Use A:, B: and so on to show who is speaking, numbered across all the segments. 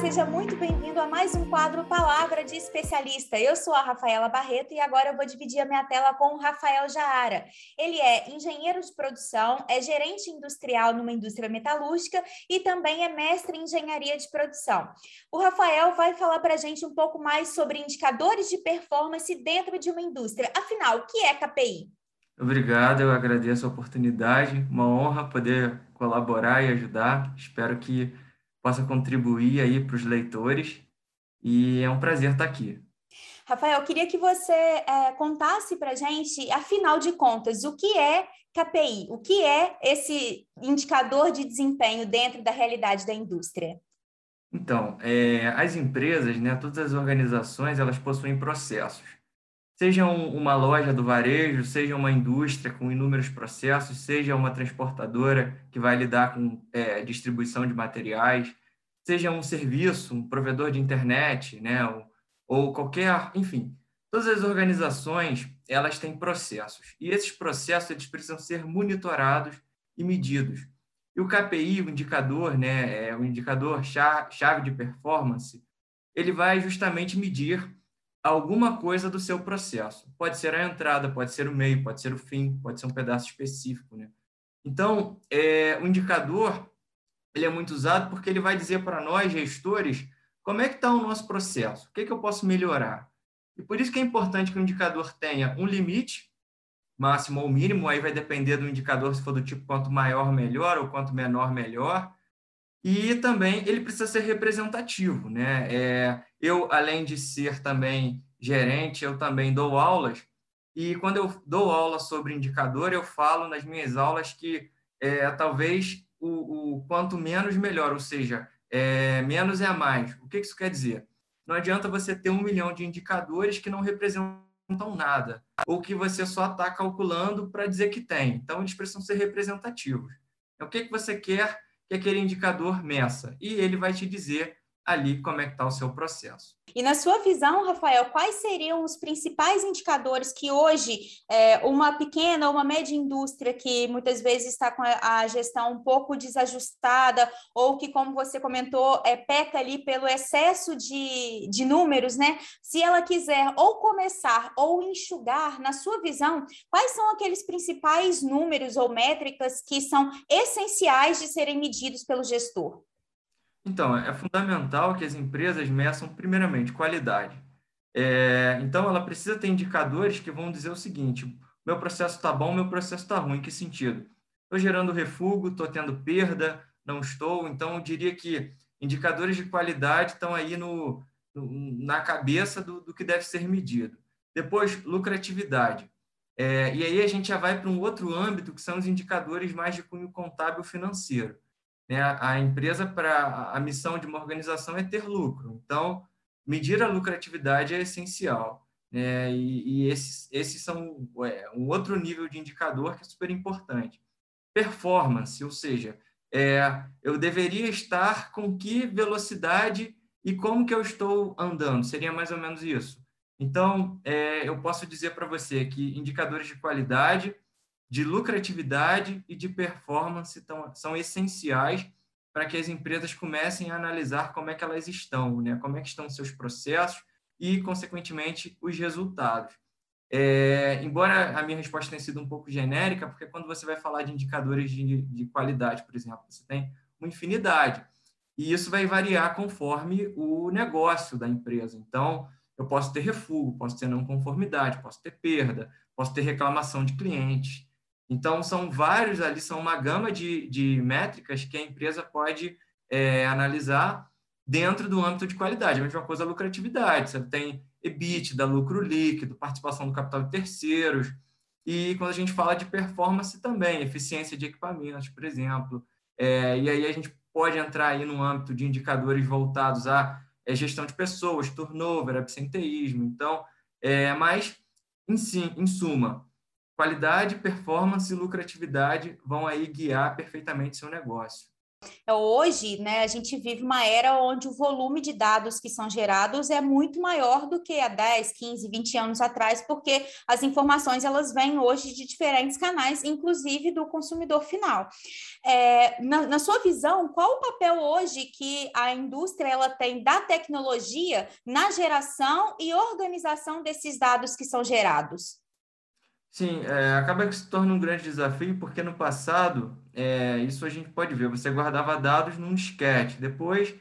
A: Seja muito bem-vindo a mais um quadro Palavra de Especialista. Eu sou a Rafaela Barreto e agora eu vou dividir a minha tela com o Rafael Jaara. Ele é engenheiro de produção, é gerente industrial numa indústria metalúrgica e também é mestre em engenharia de produção. O Rafael vai falar para a gente um pouco mais sobre indicadores de performance dentro de uma indústria. Afinal, o que é KPI?
B: Obrigado, eu agradeço a oportunidade, uma honra poder colaborar e ajudar. Espero que possa contribuir aí para os leitores e é um prazer estar aqui.
A: Rafael, eu queria que você é, contasse para a gente, afinal de contas, o que é KPI? O que é esse indicador de desempenho dentro da realidade da indústria?
B: Então, é, as empresas, né, todas as organizações, elas possuem processos. Seja uma loja do varejo, seja uma indústria com inúmeros processos, seja uma transportadora que vai lidar com é, distribuição de materiais, seja um serviço, um provedor de internet, né, ou, ou qualquer, enfim, todas as organizações elas têm processos e esses processos eles precisam ser monitorados e medidos. E o KPI, o indicador, né, é o indicador chave de performance, ele vai justamente medir alguma coisa do seu processo. Pode ser a entrada, pode ser o meio, pode ser o fim, pode ser um pedaço específico, né? Então, é, o indicador ele é muito usado porque ele vai dizer para nós, gestores, como é que está o nosso processo, o que, é que eu posso melhorar. E por isso que é importante que o indicador tenha um limite, máximo ou mínimo, aí vai depender do indicador, se for do tipo quanto maior, melhor, ou quanto menor, melhor. E também ele precisa ser representativo. Né? É, eu, além de ser também gerente, eu também dou aulas, e quando eu dou aula sobre indicador, eu falo nas minhas aulas que é, talvez o, o quanto menos, melhor, ou seja, é, menos é mais. O que isso quer dizer? Não adianta você ter um milhão de indicadores que não representam nada, ou que você só está calculando para dizer que tem. Então, eles precisam ser representativos. Então, o que, que você quer que aquele indicador meça? E ele vai te dizer ali como é que está o seu processo.
A: E na sua visão, Rafael, quais seriam os principais indicadores que hoje é, uma pequena ou uma média indústria que muitas vezes está com a, gestão um pouco desajustada ou que, como você comentou, é, peca ali pelo excesso de, de números, né? Se ela quiser ou começar ou enxugar, na sua visão, quais são aqueles principais números ou métricas que são essenciais de serem medidos pelo gestor?
B: Então, é fundamental que as empresas meçam, primeiramente, qualidade. É, então, ela precisa ter indicadores que vão dizer o seguinte: meu processo está bom, meu processo está ruim. Em que sentido? Estou gerando refúgio, estou tendo perda, não estou. Então, eu diria que indicadores de qualidade estão aí no, no na cabeça do, do, que deve ser medido. Depois, lucratividade. É, e aí a gente já vai para um outro âmbito, que são os indicadores mais de cunho contábil financeiro. Né? A empresa, para a missão de uma organização é ter lucro. Então, medir a lucratividade é essencial. Né? E, e esses, esses são é, um outro nível de indicador que é super importante. Performance, ou seja, é, eu deveria estar com que velocidade e como que eu estou andando, seria mais ou menos isso. Então, é, eu posso dizer para você que indicadores de qualidade de lucratividade e de performance tão, são essenciais para que as empresas comecem a analisar como é que elas estão, né? como é que estão seus processos e, consequentemente, os resultados. É, embora a minha resposta tenha sido um pouco genérica, porque quando você vai falar de indicadores de, de qualidade, por exemplo, você tem uma infinidade. E isso vai variar conforme o negócio da empresa. Então, eu posso ter refúgio, posso ter não conformidade, posso ter perda, posso ter reclamação de clientes. Então, são vários ali, são uma gama de, de métricas que a empresa pode é, analisar dentro do âmbito de qualidade. A mesma coisa a lucratividade. Você tem EBITDA, lucro líquido, participação do capital de terceiros. E quando a gente fala de performance também, eficiência de equipamentos, por exemplo. É, e aí a gente pode entrar aí no âmbito de indicadores voltados à é, gestão de pessoas, turnover, absenteísmo. Então, é, mas, em, sim, em suma, Qualidade, performance e lucratividade vão aí guiar perfeitamente seu negócio.
A: É, hoje, né, a gente vive uma era onde o volume de dados que são gerados é muito maior do que há 10, 15, 20 anos atrás, porque as informações elas vêm hoje de diferentes canais, inclusive do consumidor final. É, na, na, sua visão, qual o papel hoje que a indústria ela tem da tecnologia na geração e organização desses dados que são gerados?
B: Sim, é, acaba que se torna um grande desafio, porque no passado, é, isso a gente pode ver, você guardava dados num disquete, depois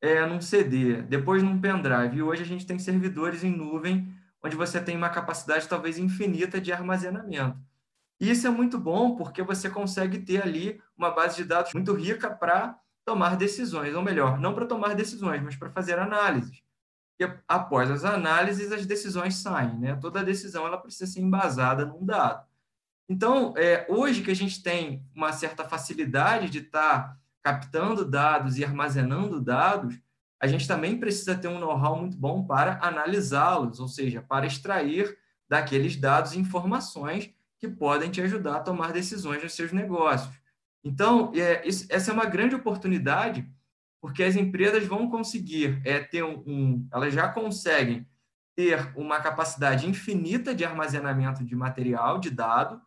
B: é, num CD, depois num pendrive, e hoje a gente tem servidores em nuvem, onde você tem uma capacidade talvez infinita de armazenamento. E isso é muito bom, porque você consegue ter ali uma base de dados muito rica para tomar decisões, ou melhor, não para tomar decisões, mas para fazer análises e após as análises as decisões saem, né? Toda decisão ela precisa ser embasada num dado. Então, é, hoje que a gente tem uma certa facilidade de estar tá captando dados e armazenando dados, a gente também precisa ter um know-how muito bom para analisá-los, ou seja, para extrair daqueles dados informações que podem te ajudar a tomar decisões nos seus negócios. Então, é, isso, essa é uma grande oportunidade porque as empresas vão conseguir é, ter um, um, elas já conseguem ter uma capacidade infinita de armazenamento de material, de dado,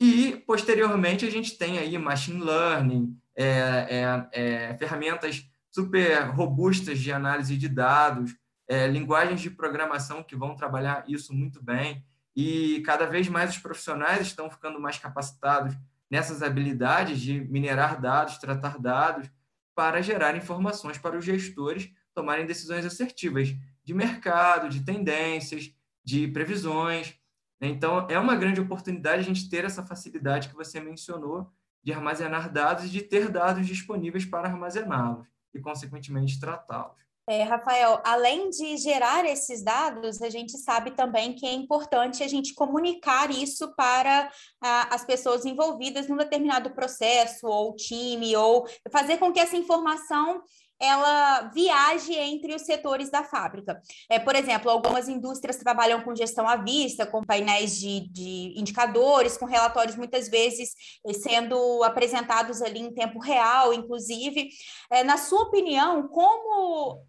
B: e posteriormente a gente tem aí machine learning, é, é, é ferramentas super robustas de análise de dados, é, linguagens de programação que vão trabalhar isso muito bem, e cada vez mais os profissionais estão ficando mais capacitados nessas habilidades de minerar dados, tratar dados, para gerar informações para os gestores tomarem decisões assertivas de mercado, de tendências, de previsões. Né? Então, é uma grande oportunidade a gente ter essa facilidade que você mencionou de armazenar dados e de ter dados disponíveis para armazená-los e, consequentemente, tratá-los.
A: É, Rafael, além de gerar esses dados, a gente sabe também que é importante a gente comunicar isso para as pessoas envolvidas num determinado processo, ou time, ou fazer com que essa informação ela viaje entre os setores da fábrica. É, por exemplo, algumas indústrias trabalham com gestão à vista, com painéis de, de indicadores, com relatórios muitas vezes eh, sendo apresentados ali em tempo real, inclusive. É, na sua opinião, como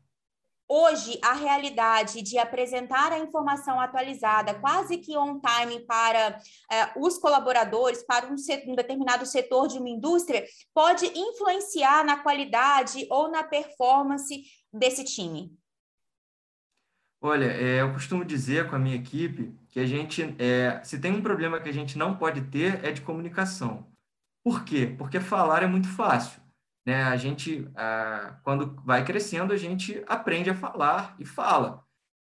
A: Hoje, a realidade de apresentar a informação atualizada, quase que on time para eh, os colaboradores, para um, um, determinado setor de uma indústria, pode influenciar na qualidade ou na performance desse time?
B: Olha, é, eu costumo dizer com a minha equipe que a gente, é, se tem um problema que a gente não pode ter, é de comunicação. Por quê? Porque falar é muito fácil né? A gente, quando vai crescendo, a gente aprende a falar e fala.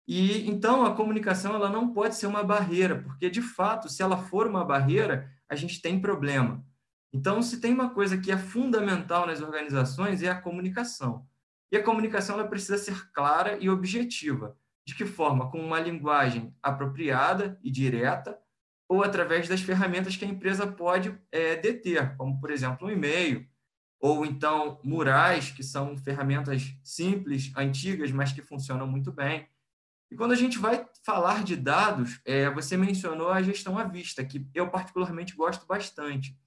B: E então a comunicação ela não pode ser uma barreira, porque de fato, se ela for uma barreira, a gente tem problema. Então, se tem uma coisa que é fundamental nas organizações é a comunicação. E a comunicação ela precisa ser clara e objetiva. De que forma? Com uma linguagem apropriada e direta, ou através das ferramentas que a empresa pode é, deter, como, por exemplo, um e-mail, ou então murais, que são ferramentas simples, antigas, mas que funcionam muito bem. E quando a gente vai falar de dados, é, você mencionou a gestão à vista, que eu particularmente gosto bastante,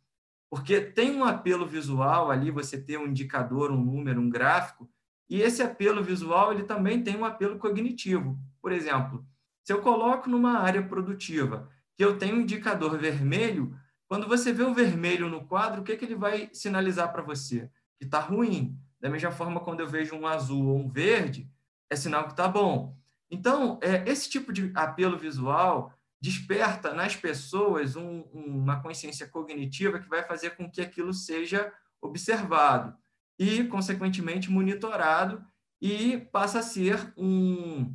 B: porque tem um apelo visual ali, você ter um indicador, um número, um gráfico, e esse apelo visual ele também tem um apelo cognitivo. Por exemplo, se eu coloco numa área produtiva que eu tenho um indicador vermelho, quando você vê o vermelho no quadro, o que, que ele vai sinalizar para você? Que está ruim. Da mesma forma, quando eu vejo um azul ou um verde, é sinal que está bom. Então, é, esse tipo de apelo visual desperta nas pessoas um, uma consciência cognitiva que vai fazer com que aquilo seja observado e, consequentemente, monitorado e passa a ser um,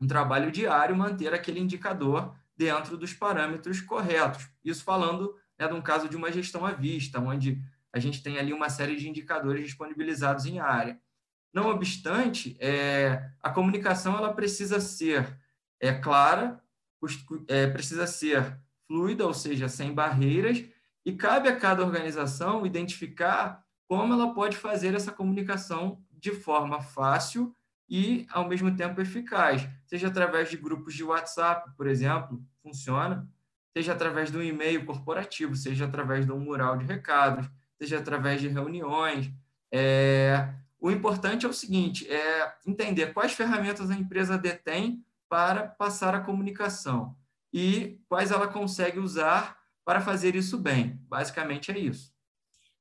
B: um trabalho diário manter aquele indicador dentro dos parâmetros corretos. Isso falando né, de um caso de uma gestão à vista, onde a gente tem ali uma série de indicadores disponibilizados em área. Não obstante, é, a comunicação ela precisa ser é, clara, é, precisa ser fluida, ou seja, sem barreiras, e cabe a cada organização identificar como ela pode fazer essa comunicação de forma fácil e, ao mesmo tempo, eficaz, seja através de grupos de WhatsApp, por exemplo, funciona, seja através de um e-mail corporativo, seja através de um mural de recados, seja através de reuniões, É, o importante é o seguinte, é entender quais ferramentas a empresa detém para passar a comunicação e quais ela consegue usar para fazer isso bem. Basicamente é isso.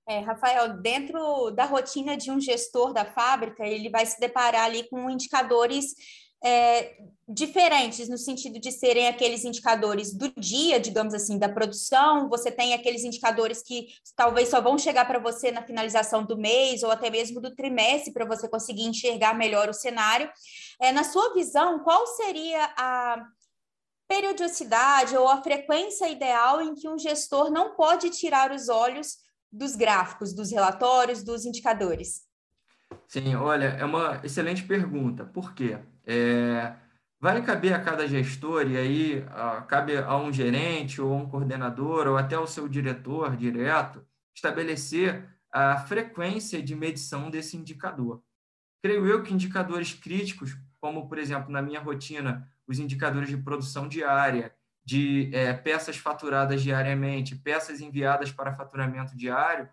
A: É, Rafael, dentro da rotina de um gestor da fábrica, ele vai se deparar ali com indicadores é, diferentes, no sentido de serem aqueles indicadores do dia, digamos assim, da produção, você tem aqueles indicadores que talvez só vão chegar para você na finalização do mês ou até mesmo do trimestre, para você conseguir enxergar melhor o cenário. É, na sua visão, qual seria a periodicidade ou a frequência ideal em que um gestor não pode tirar os olhos dos gráficos, dos relatórios, dos indicadores?
B: Sim, olha, é uma excelente pergunta. Por quê? É, vai caber a cada gestor, e aí a, cabe a um gerente, ou um coordenador, ou até o seu diretor direto, estabelecer a frequência de medição desse indicador. Creio eu que indicadores críticos, como, por exemplo, na minha rotina, os indicadores de produção diária, de é, peças faturadas diariamente, peças enviadas para faturamento diário,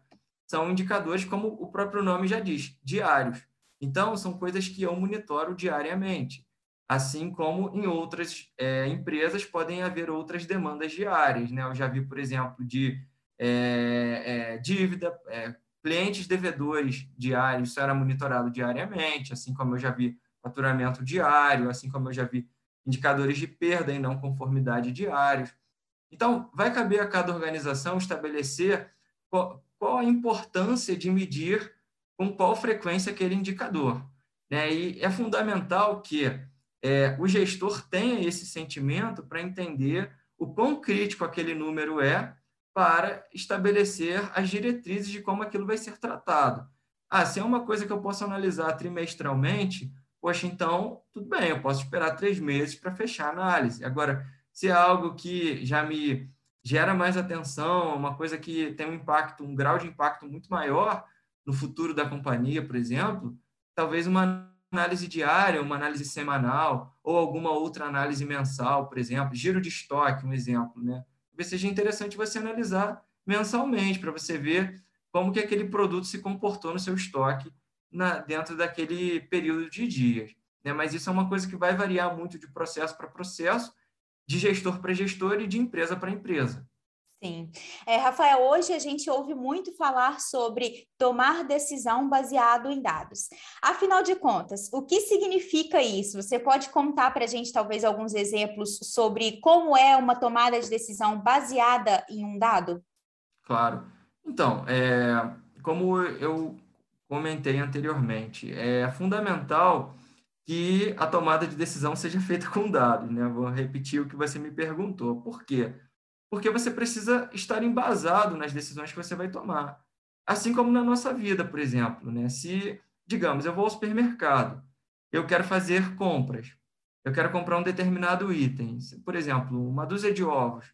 B: são indicadores, como o próprio nome já diz, diários. Então, são coisas que eu monitoro diariamente. Assim como em outras é, empresas podem haver outras demandas diárias. Né? Eu já vi, por exemplo, de é, é, dívida, é, clientes devedores diários, isso era monitorado diariamente, assim como eu já vi faturamento diário, assim como eu já vi indicadores de perda e não conformidade diários. Então, vai caber a cada organização estabelecer qual, qual a importância de medir com qual frequência aquele indicador. Né? E é fundamental que é, o gestor tenha esse sentimento para entender o quão crítico aquele número é para estabelecer as diretrizes de como aquilo vai ser tratado. Ah, se é uma coisa que eu posso analisar trimestralmente, poxa, então tudo bem, eu posso esperar três meses para fechar a análise. Agora, se é algo que já me gera mais atenção, uma coisa que tem um impacto, um grau de impacto muito maior, no futuro da companhia, por exemplo, talvez uma análise diária, uma análise semanal ou alguma outra análise mensal, por exemplo, giro de estoque, um exemplo, né? Talvez seja interessante você analisar mensalmente para você ver como que aquele produto se comportou no seu estoque na, dentro daquele período de dias. Né? Mas isso é uma coisa que vai variar muito de processo para processo, de gestor para gestor e de empresa para empresa.
A: Sim. É, Rafael, hoje a gente ouve muito falar sobre tomar decisão baseado em dados. Afinal de contas, o que significa isso? Você pode contar para a gente, talvez, alguns exemplos sobre como é uma tomada de decisão baseada em um dado?
B: Claro. Então, é, como eu comentei anteriormente, é fundamental que a tomada de decisão seja feita com dados. Né? Vou repetir o que você me perguntou. Por quê? porque você precisa estar embasado nas decisões que você vai tomar. Assim como na nossa vida, por exemplo, né? Se, digamos, eu vou ao supermercado, eu quero fazer compras, eu quero comprar um determinado item, por exemplo, uma dúzia de ovos,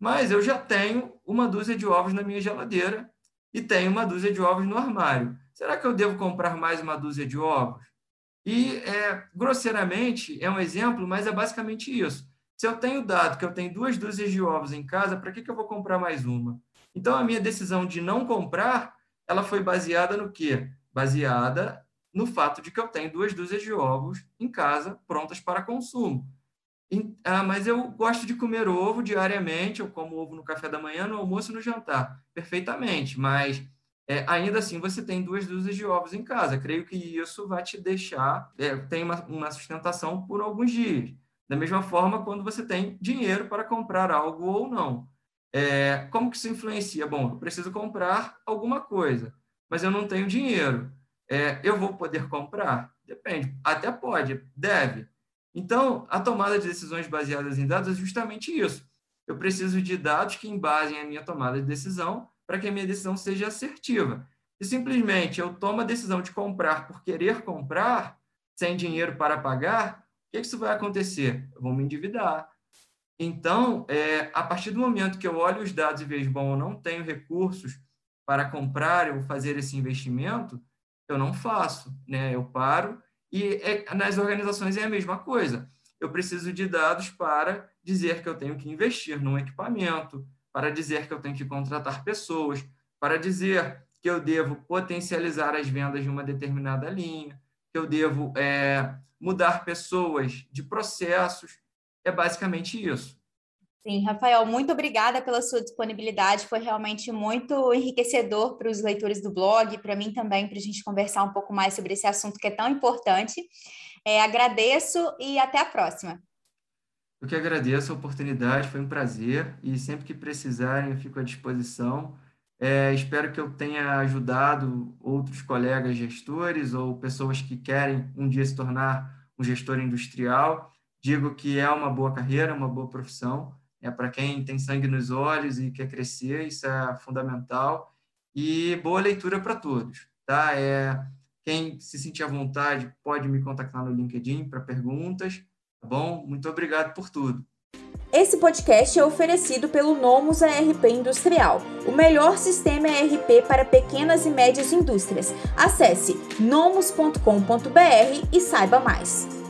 B: mas eu já tenho uma dúzia de ovos na minha geladeira e tenho uma dúzia de ovos no armário. Será que eu devo comprar mais uma dúzia de ovos? E, é, grosseiramente, é um exemplo, mas é basicamente isso. Se eu tenho dado que eu tenho duas dúzias de ovos em casa, para que, que eu vou comprar mais uma? Então, a minha decisão de não comprar, ela foi baseada no quê? Baseada no fato de que eu tenho duas dúzias de ovos em casa, prontas para consumo. Ah, mas eu gosto de comer ovo diariamente, eu como ovo no café da manhã, no almoço e no jantar. Perfeitamente, mas é, ainda assim você tem duas dúzias de ovos em casa. Creio que isso vai te deixar, é, tem uma, uma sustentação por alguns dias. Da mesma forma, quando você tem dinheiro para comprar algo ou não. É, como que isso influencia? Bom, eu preciso comprar alguma coisa, mas eu não tenho dinheiro. É, eu vou poder comprar? Depende. Até pode, deve. Então, a tomada de decisões baseadas em dados é justamente isso. Eu preciso de dados que embasem a minha tomada de decisão para que a minha decisão seja assertiva. Se simplesmente eu tomo a decisão de comprar por querer comprar, sem dinheiro para pagar, que, que isso vai acontecer? Eu vou me endividar. Então, é, a partir do momento que eu olho os dados e vejo, bom, eu não tenho recursos para comprar ou fazer esse investimento, eu não faço, né? Eu paro e é, nas organizações é a mesma coisa. Eu preciso de dados para dizer que eu tenho que investir num equipamento, para dizer que eu tenho que contratar pessoas, para dizer que eu devo potencializar as vendas de uma determinada linha, que eu devo é, mudar pessoas de processos. É basicamente isso.
A: Sim, Rafael, muito obrigada pela sua disponibilidade. Foi realmente muito enriquecedor para os leitores do blog, para mim também, para a gente conversar um pouco mais sobre esse assunto que é tão importante. É, agradeço e até a próxima.
B: Eu que agradeço a oportunidade, foi um prazer e sempre que precisarem eu fico à disposição. É, espero que eu tenha ajudado outros colegas gestores ou pessoas que querem um dia se tornar um gestor industrial. Digo que é uma boa carreira, uma boa profissão é para quem tem sangue nos olhos e quer crescer, isso é fundamental. E boa leitura para todos, tá? É, quem se sentir à vontade pode me contactar no LinkedIn para perguntas, bom? Muito obrigado por tudo.
A: Esse podcast é oferecido pelo Nomus ARP Industrial, o melhor sistema ARP para pequenas e médias indústrias. Acesse nomus.com.br e saiba mais.